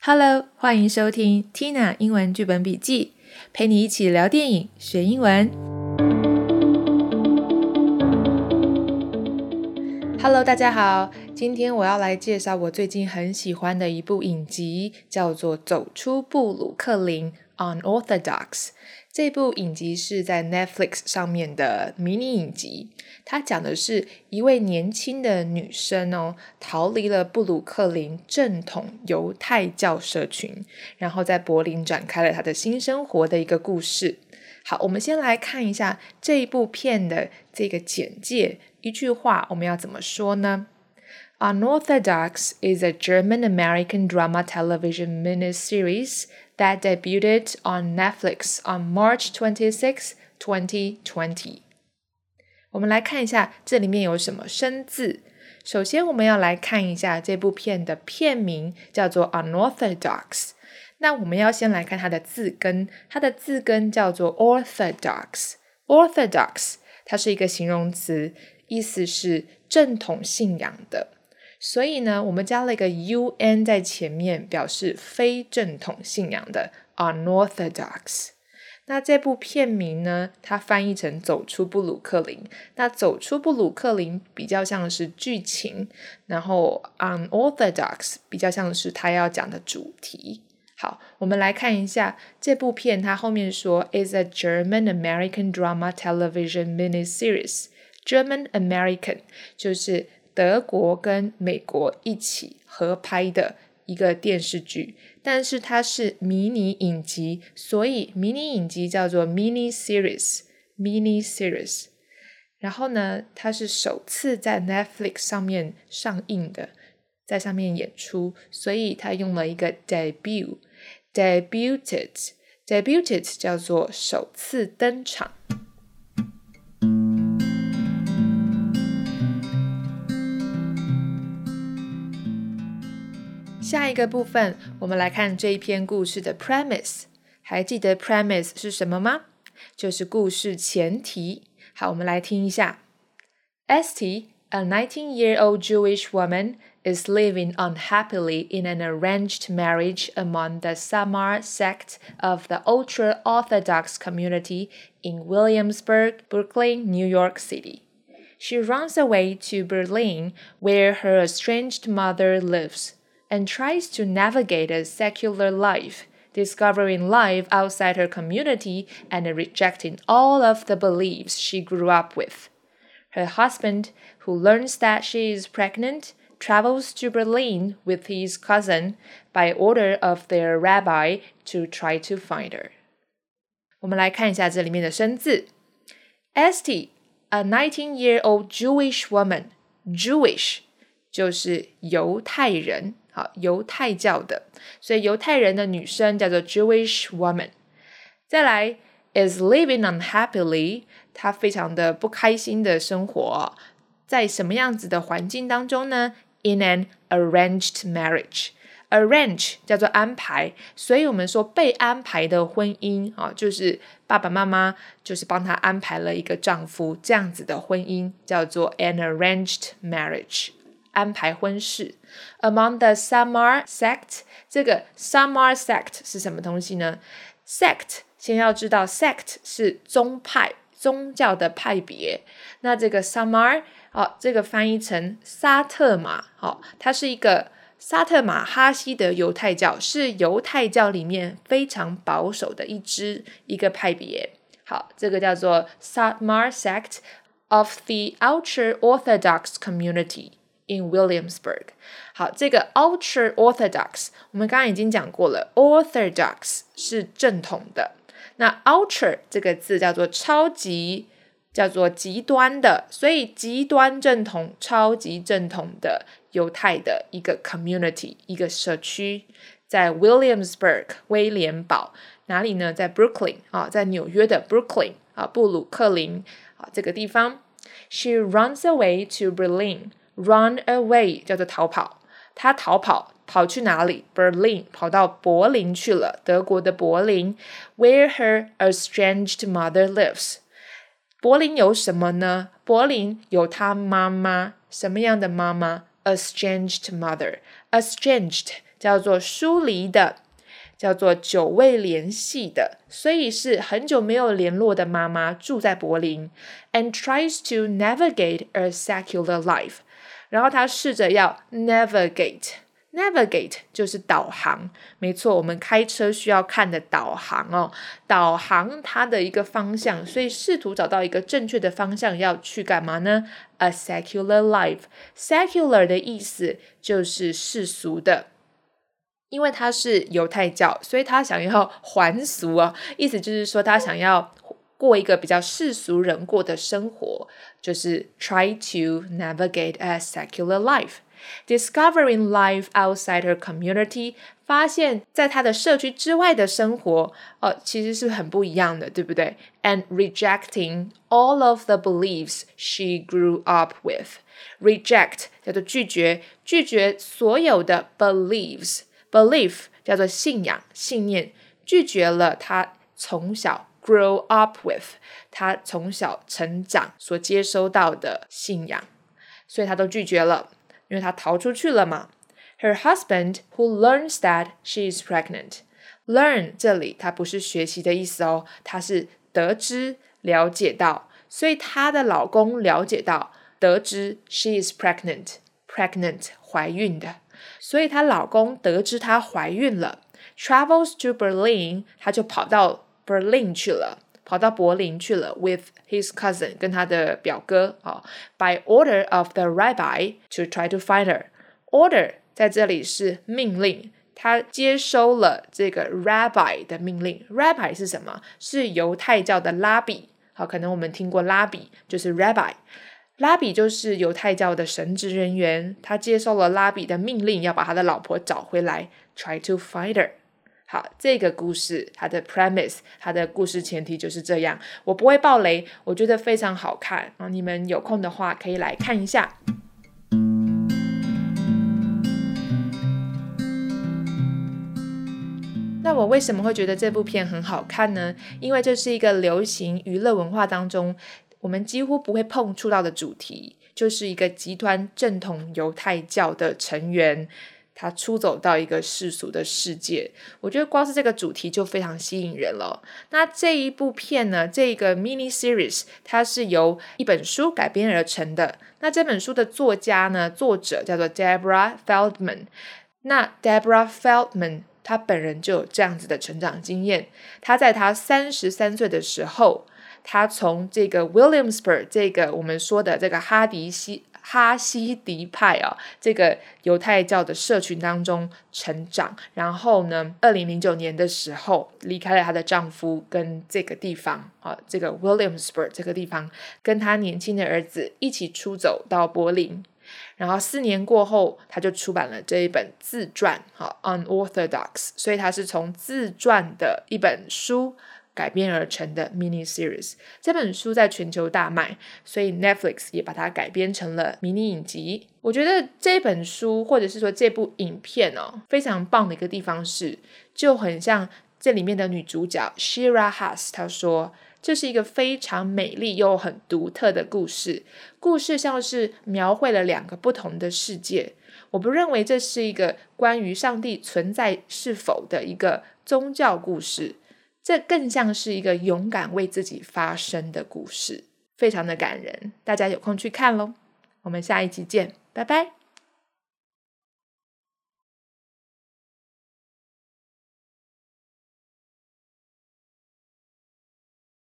Hello，欢迎收听 Tina 英文剧本笔记，陪你一起聊电影学英文。Hello，大家好，今天我要来介绍我最近很喜欢的一部影集，叫做《走出布鲁克林》（Unorthodox）。这部影集是在 Netflix 上面的迷你影集，它讲的是一位年轻的女生哦，逃离了布鲁克林正统犹太教社群，然后在柏林展开了她的新生活的一个故事。好，我们先来看一下这一部片的这个简介，一句话我们要怎么说呢？Unorthodox is a German-American drama television miniseries. That debuted on Netflix on March 26, 2020. 我们来看一下这里面有什么生字。首先，我们要来看一下这部片的片名叫做 Unorthodox。那我们要先来看它的字根，它的字根叫做 Orthodox。Orthodox 它是一个形容词，意思是正统信仰的。所以呢，我们加了一个 u n 在前面，表示非正统信仰的 unorthodox。那这部片名呢，它翻译成《走出布鲁克林》。那走出布鲁克林比较像是剧情，然后 unorthodox 比较像是他要讲的主题。好，我们来看一下这部片，它后面说 is a German American drama television miniseries。German American 就是。德国跟美国一起合拍的一个电视剧，但是它是迷你影集，所以迷你影集叫做 mini series，mini series。然后呢，它是首次在 Netflix 上面上映的，在上面演出，所以它用了一个 debut，debuted，debuted 叫做首次登场。下一个部分，我们来看这一篇故事的 premise。还记得 premise 是什么吗？就是故事前提。好，我们来听一下。Esty, a 19-year-old Jewish woman, is living unhappily in an arranged marriage among the Samar sect of the ultra-Orthodox community in Williamsburg, Brooklyn, New York City. She runs away to Berlin, where her estranged mother lives and tries to navigate a secular life, discovering life outside her community and rejecting all of the beliefs she grew up with. Her husband, who learns that she is pregnant, travels to Berlin with his cousin by order of their rabbi to try to find her. 我们来看一下这里面的生字。Esty, a 19-year-old Jewish woman, Jewish 就是犹太人。 好，犹太教的，所以犹太人的女生叫做 Jewish woman。再来，is living unhappily，她非常的不开心的生活，在什么样子的环境当中呢？In an arranged marriage，arrange 叫做安排，所以我们说被安排的婚姻啊，就是爸爸妈妈就是帮她安排了一个丈夫，这样子的婚姻叫做 an arranged marriage。安排婚事。Among the Samar sect，这个 Samar sect 是什么东西呢？Sect 先要知道，sect 是宗派、宗教的派别。那这个 Samar，好，这个翻译成沙特马，好，它是一个沙特马哈希德犹太教，是犹太教里面非常保守的一支一个派别。好，这个叫做 Samar sect of the ultra Orthodox community。in Williamsburg。好，这个 ultra orthodox 我们刚刚已经讲过了，orthodox 是正统的。那 ultra 这个字叫做超级，叫做极端的，所以极端正统、超级正统的犹太的一个 community，一个社区，在 Williamsburg 威廉堡哪里呢？在 Brooklyn 啊，在纽约的 Brooklyn 啊，布鲁克林啊这个地方。She runs away to Berlin. Run away 叫做逃跑，他逃跑跑去哪里？Berlin 跑到柏林去了，德国的柏林，where her estranged mother lives。柏林有什么呢？柏林有她妈妈，什么样的妈妈？Estranged mother，estranged 叫做疏离的，叫做久未联系的，所以是很久没有联络的妈妈住在柏林，and tries to navigate a secular life。然后他试着要 navigate。Navigate 就是导航，没错，我们开车需要看的导航哦。导航它的一个方向，所以试图找到一个正确的方向，要去干嘛呢？A secular life。Secular 的意思就是世俗的，因为他是犹太教，所以他想要还俗哦。意思就是说，他想要过一个比较世俗人过的生活，就是 try to navigate a secular life。Discovering life outside her community，发现在她的社区之外的生活，哦，其实是很不一样的，对不对？And rejecting all of the beliefs she grew up with。Reject 叫做拒绝，拒绝所有的 beliefs。Belief 叫做信仰、信念，拒绝了她从小 grow up with，他从小成长所接收到的信仰，所以她都拒绝了。因为她逃出去了嘛。Her husband who learns that she is pregnant. Learn 这里它不是学习的意思哦，它是得知、了解到。所以她的老公了解到、得知 she is pregnant. Pregnant 怀孕的，所以她老公得知她怀孕了，travels to Berlin，他就跑到 Berlin 去了。跑到柏林去了，with his cousin 跟他的表哥啊，by order of the rabbi to try to find her。order 在这里是命令，他接收了这个 rabbi 的命令。rabbi 是什么？是犹太教的拉比。好，可能我们听过拉比，就是 rabbi。拉比就是犹太教的神职人员，他接收了拉比的命令，要把他的老婆找回来，try to find her。好，这个故事它的 premise，它的故事前提就是这样。我不会爆雷，我觉得非常好看啊！你们有空的话可以来看一下。那我为什么会觉得这部片很好看呢？因为这是一个流行娱乐文化当中我们几乎不会碰触到的主题，就是一个极端正统犹太教的成员。他出走到一个世俗的世界，我觉得光是这个主题就非常吸引人了。那这一部片呢，这个 mini series 它是由一本书改编而成的。那这本书的作家呢，作者叫做 Deborah Feldman。那 Deborah Feldman 他本人就有这样子的成长经验。他在他三十三岁的时候，他从这个 Williamsburg 这个我们说的这个哈迪西。哈西迪派啊，这个犹太教的社群当中成长，然后呢，二零零九年的时候离开了她的丈夫，跟这个地方啊，这个 Williamsburg 这个地方，跟她年轻的儿子一起出走到柏林，然后四年过后，他就出版了这一本自传，哈 Unorthodox，所以他是从自传的一本书。改编而成的 mini series，这本书在全球大卖，所以 Netflix 也把它改编成了迷你影集。我觉得这本书或者是说这部影片哦，非常棒的一个地方是，就很像这里面的女主角 Shira Haas，她说这是一个非常美丽又很独特的故事，故事像是描绘了两个不同的世界。我不认为这是一个关于上帝存在是否的一个宗教故事。这更像是一个勇敢为自己发声的故事，非常的感人。大家有空去看喽！我们下一集见，拜拜。